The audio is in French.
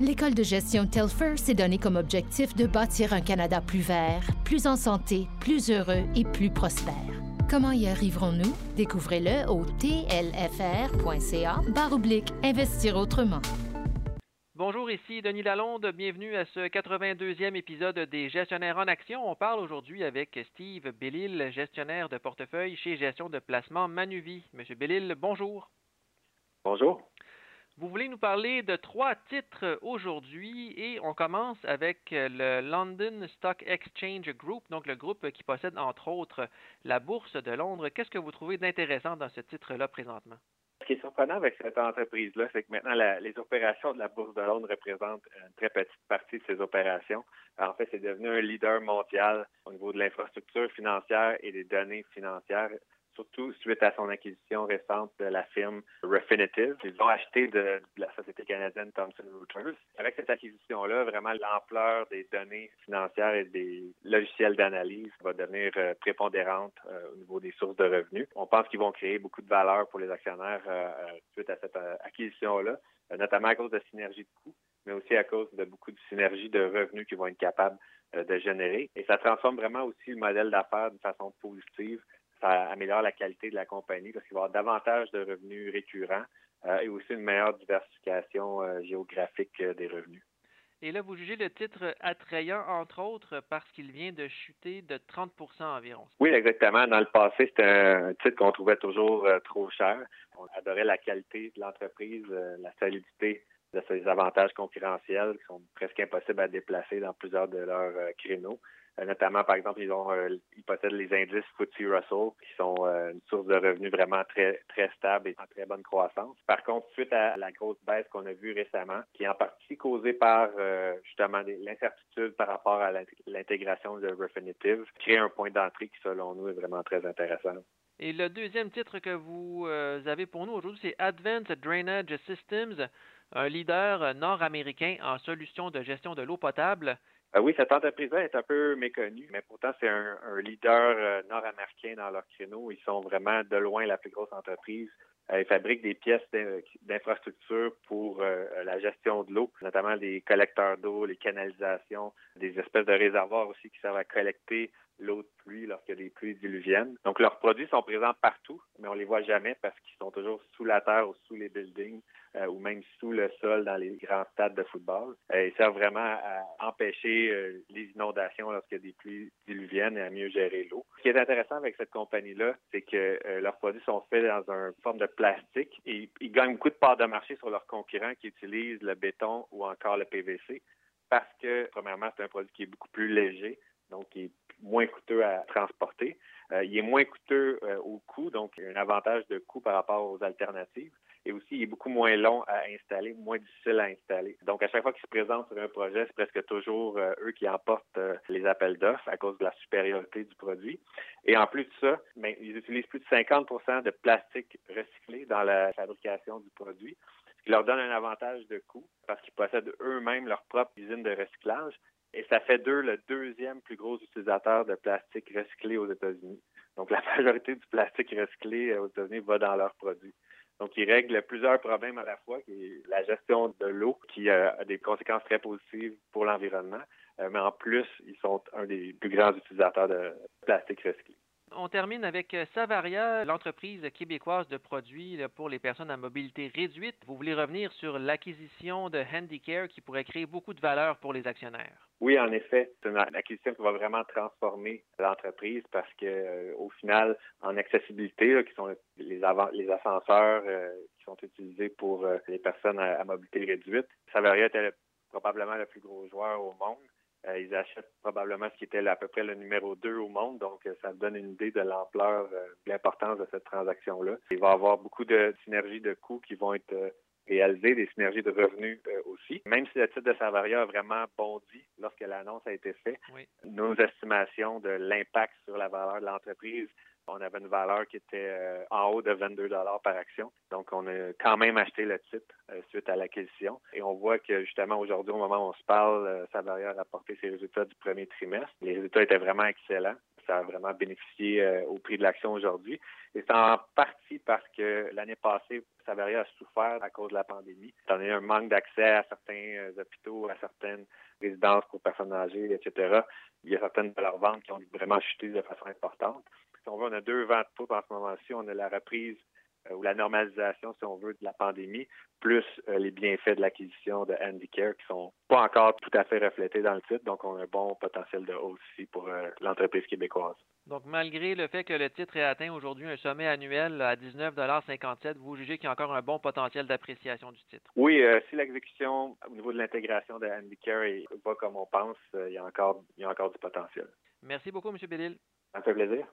L'école de gestion Telfer s'est donné comme objectif de bâtir un Canada plus vert, plus en santé, plus heureux et plus prospère. Comment y arriverons-nous? Découvrez-le au tlfr.ca oblique investir autrement. Bonjour, ici Denis Lalonde. Bienvenue à ce 82e épisode des Gestionnaires en Action. On parle aujourd'hui avec Steve Bellil, gestionnaire de portefeuille chez Gestion de placement Manuvie. Monsieur Bellil, bonjour. Bonjour. Vous voulez nous parler de trois titres aujourd'hui et on commence avec le London Stock Exchange Group, donc le groupe qui possède entre autres la Bourse de Londres. Qu'est-ce que vous trouvez d'intéressant dans ce titre-là présentement? Ce qui est surprenant avec cette entreprise-là, c'est que maintenant, les opérations de la Bourse de Londres représentent une très petite partie de ces opérations. En fait, c'est devenu un leader mondial au niveau de l'infrastructure financière et des données financières surtout suite à son acquisition récente de la firme Refinitiv. Ils ont acheté de, la société canadienne Thomson Reuters. Avec cette acquisition-là, vraiment l'ampleur des données financières et des logiciels d'analyse va devenir euh, prépondérante euh, au niveau des sources de revenus. On pense qu'ils vont créer beaucoup de valeur pour les actionnaires euh, suite à cette acquisition-là, notamment à cause de synergie de coûts mais aussi à cause de beaucoup de synergies de revenus qu'ils vont être capables de générer. Et ça transforme vraiment aussi le modèle d'affaires d'une façon positive ça améliore la qualité de la compagnie parce qu'il va y avoir davantage de revenus récurrents euh, et aussi une meilleure diversification euh, géographique euh, des revenus. Et là, vous jugez le titre attrayant, entre autres, parce qu'il vient de chuter de 30% environ. Oui, exactement. Dans le passé, c'était un titre qu'on trouvait toujours trop cher. On adorait la qualité de l'entreprise, la solidité de ses avantages concurrentiels qui sont presque impossibles à déplacer dans plusieurs de leurs créneaux. Euh, notamment, par exemple, ils ont euh, ils possèdent les indices FTSE Russell, qui sont euh, une source de revenus vraiment très très stable et en très bonne croissance. Par contre, suite à la grosse baisse qu'on a vue récemment, qui est en partie causée par justement l'incertitude par rapport à l'intégration de Refinitiv, crée un point d'entrée qui, selon nous, est vraiment très intéressant. Et le deuxième titre que vous avez pour nous aujourd'hui, c'est Advanced Drainage Systems, un leader nord-américain en solutions de gestion de l'eau potable? Euh, oui, cette entreprise-là est un peu méconnue, mais pourtant, c'est un, leader euh, nord-américain dans leur créneau. Ils sont vraiment de loin la plus grosse entreprise. Euh, ils fabriquent des pièces d'infrastructure pour la gestion de l'eau, notamment des collecteurs d'eau, les canalisations, des espèces de réservoirs aussi qui servent à collecter l'eau de pluie lorsque les pluies diluviennes. Donc, leurs produits sont présents partout, mais on les voit jamais parce qu'ils sont toujours sous la terre ou sous les buildings euh, ou même sous le sol dans les grands stades de football. Euh, ils servent vraiment à empêcher euh, les inondations lorsqu'il y a des pluies diluviennes et à mieux gérer l'eau. Ce qui est intéressant avec cette compagnie-là, c'est que leurs produits sont faits dans une forme de plastique et ils gagnent beaucoup de parts de marché sur leurs concurrents qui utilisent le béton ou encore le PVC parce que, premièrement, c'est un produit qui est beaucoup plus léger, donc qui est moins coûteux à transporter. il est moins coûteux au coût, donc il y a un avantage de coût par rapport aux alternatives et aussi il est beaucoup moins long à installer, moins difficile à installer. Donc à chaque fois qu'ils se présentent sur un projet, c'est presque toujours euh, eux qui emportent euh, les appels d'offres à cause de la supériorité du produit. Et en plus de ça, ben, ils utilisent plus de 50% de plastique recyclé dans la fabrication du produit, ce qui leur donne un avantage de coût parce qu'ils possèdent eux-mêmes leur propre usine de recyclage. Et ça fait d'eux le deuxième plus gros utilisateur de plastique recyclé aux États-Unis. Donc, la majorité du plastique recyclé euh, aux États-Unis va dans leurs produits. Donc, ils règlent plusieurs problèmes à la fois, qui est la gestion de l'eau, qui a des conséquences très positives pour l'environnement, euh, mais en plus, ils sont un des plus grands utilisateurs de plastique recyclé. On termine avec euh, Savaria, l'entreprise québécoise de produits pour les personnes à mobilité réduite. Vous voulez revenir sur l'acquisition de Handicare qui pourrait créer beaucoup de valeur pour les actionnaires. Oui, en effet, c'est une acquisition qui va vraiment transformer l'entreprise parce que, euh, au final, en accessibilité, qui sont les, les ascenseurs euh, qui sont utilisés pour les personnes à, à mobilité réduite, Savaria était probablement le plus gros joueur au monde. Euh, ils achètent probablement ce qui était à peu près le numéro 2 au monde, donc euh, ça donne une idée de l'ampleur, euh, de l'importance de cette transaction-là. Il va y avoir beaucoup de synergies de coûts qui vont être réalisées, des synergies de revenus aussi. Même si le titre de Savaria a vraiment bondi lorsque l'annonce a été faite, nos estimations de l'impact sur la valeur de l'entreprise on avait une valeur qui était euh, en haut de 22 dollars par action. Donc, on a quand même acheté le titre euh, suite à l'acquisition. Et on voit que justement aujourd'hui, au moment où on se parle, euh, Savaria a rapporté ses résultats du premier trimestre. Les résultats étaient vraiment excellents. Ça a vraiment bénéficié euh, au prix de l'action aujourd'hui. Et c'est en partie parce que l'année passée, Savaria a souffert à cause de la pandémie. Y a un manque d'accès à certains euh, hôpitaux, à certaines résidences pour personnes âgées, etc. Il y a certaines de leurs ventes qui ont vraiment chuté de façon importante. Si on veut, on a deux vents de en ce moment-ci. On a la reprise ou la normalisation, si on veut, de la pandémie, plus euh, les bienfaits de l'acquisition de Handicare qui sont pas encore tout à fait reflétés dans le titre. Donc, on a un bon potentiel de hausse ici pour euh, l'entreprise québécoise. Donc, malgré le fait que le titre ait atteint aujourd'hui un sommet annuel à 19,57 vous jugez qu'il y a encore un bon potentiel d'appréciation du titre? Oui, si l'exécution au niveau de l'intégration de Handicare pas comme on pense, il, y a encore, il y a encore du potentiel. Merci beaucoup, M. Bellil. Ça me fait plaisir.